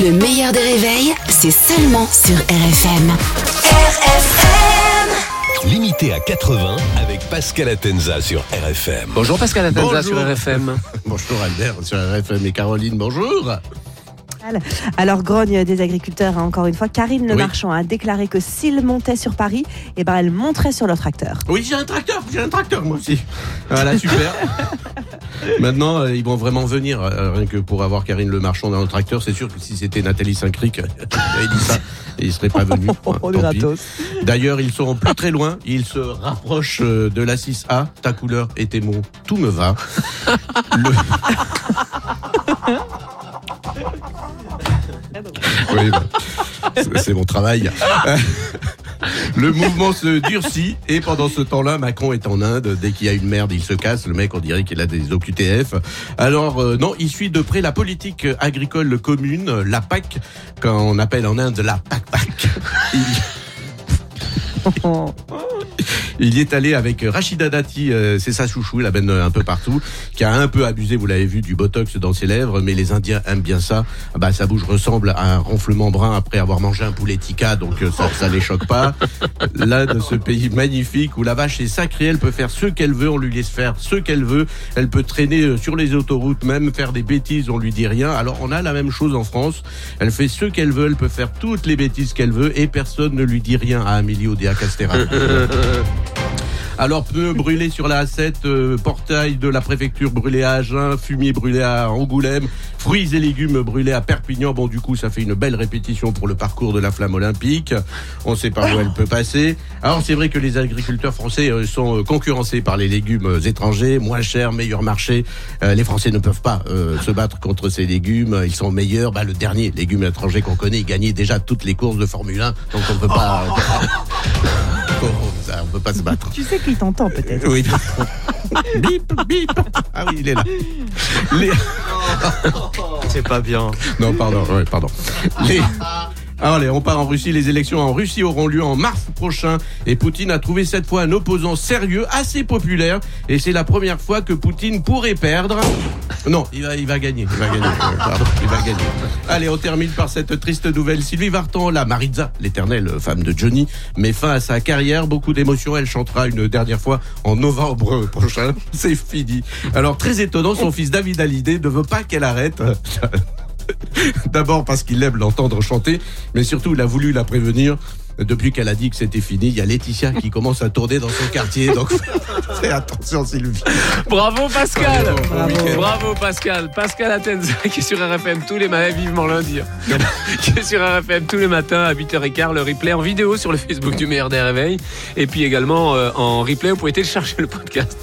Le meilleur des réveils, c'est seulement sur RFM. RFM Limité à 80 avec Pascal Atenza sur RFM. Bonjour Pascal Atenza Bonjour. sur RFM. Bonjour Albert sur RFM et Caroline, bonjour. Alors, grogne des agriculteurs, hein, encore une fois. Karine Le Oui. Marchand a déclaré que s'ils montaient sur Paris, eh ben, elle monterait sur leur tracteur. Oui, j'ai un tracteur, j'ai un tracteur moi aussi. Voilà, super. Maintenant, euh, ils vont vraiment venir, euh, rien que pour avoir Karine Le Marchand dans le tracteur. C'est sûr que si c'était Nathalie Saint-Cric, elle dit ça, ils seraient pas venus. D'ailleurs, ils seront plus très loin. Ils se rapprochent euh, de la 6A. Ta couleur et tes mots, tout me va. Le... Oui, bah, c'est mon travail. Le mouvement se durcit et pendant ce temps-là, Macron est en Inde. Dès qu'il y a une merde, il se casse. Le mec, on dirait qu'il a des OQTF. Alors euh, non, il suit de près la politique agricole commune, la PAC, qu'on appelle en Inde la PAC-PAC. Il... Il y est allé avec Rachida Dati, euh, c'est sa chouchou, la mène un peu partout, qui a un peu abusé, vous l'avez vu, du botox dans ses lèvres, mais les Indiens aiment bien ça. Ah Bah, sa bouche ressemble à un ronflement brun après avoir mangé un poulet tikka, donc euh, ça, ça les choque pas. Là, de ce pays magnifique où la vache est sacrée, elle peut faire ce qu'elle veut, on lui laisse faire ce qu'elle veut. Elle peut traîner euh, sur les autoroutes, même faire des bêtises, on lui dit rien. Alors on a la même chose en France. Elle fait ce qu'elle veut, elle peut faire toutes les bêtises qu'elle veut et personne ne lui dit rien à Amélie Oudéa Castera. Alors, pneus brûlés sur la A7, euh, portail de la préfecture brûlé à Agen, fumier brûlé à Angoulême, fruits et légumes brûlés à Perpignan. Bon, du coup, ça fait une belle répétition pour le parcours de la flamme olympique. On sait pas où elle peut passer. Alors, c'est vrai que les agriculteurs français euh, sont euh, concurrencés par les légumes étrangers, moins chers, meilleur marché. Les Français ne peuvent pas se battre contre ces légumes. Ils sont meilleurs. Bah, le dernier légume étranger qu'on connaît, il gagnait déjà toutes les courses de Formule 1. Donc, on peut pas... Peut pas se battre. Tu sais qu'il t'entend peut-être. Oui. bip, bip. Ah oui, il est là. Les- C'est pas bien. Non, pardon, ouais, pardon. Les... Allez, on part en Russie. Les élections en Russie auront lieu en mars prochain. Et Poutine a trouvé cette fois un opposant sérieux, assez populaire. Et c'est la première fois que Poutine pourrait perdre. Non, il va, il va gagner. Il va gagner. Euh, Pardon, il va gagner. Allez, on termine par cette triste nouvelle. Sylvie Vartan, la Maritza, l'éternelle femme de Johnny, met fin à sa carrière. Beaucoup d'émotions. Elle chantera une dernière fois en novembre prochain. C'est fini. Alors, très étonnant, son fils David Hallyday ne veut pas qu'elle arrête. D'abord parce qu'il aime l'entendre chanter, mais surtout il a voulu la prévenir. Depuis qu'elle a dit que c'était fini, il y a Laetitia qui commence à tourner dans son quartier. Donc fais attention Sylvie. Bravo Pascal Bon. Bravo Pascal Pascal Atenza qui est sur RFM tous les matins, vivement lundi, hein. qui est sur RFM tous les matins à 8h15, le replay en vidéo sur le Facebook du meilleur des réveils, et puis également euh, en replay, vous pouvez télécharger le podcast.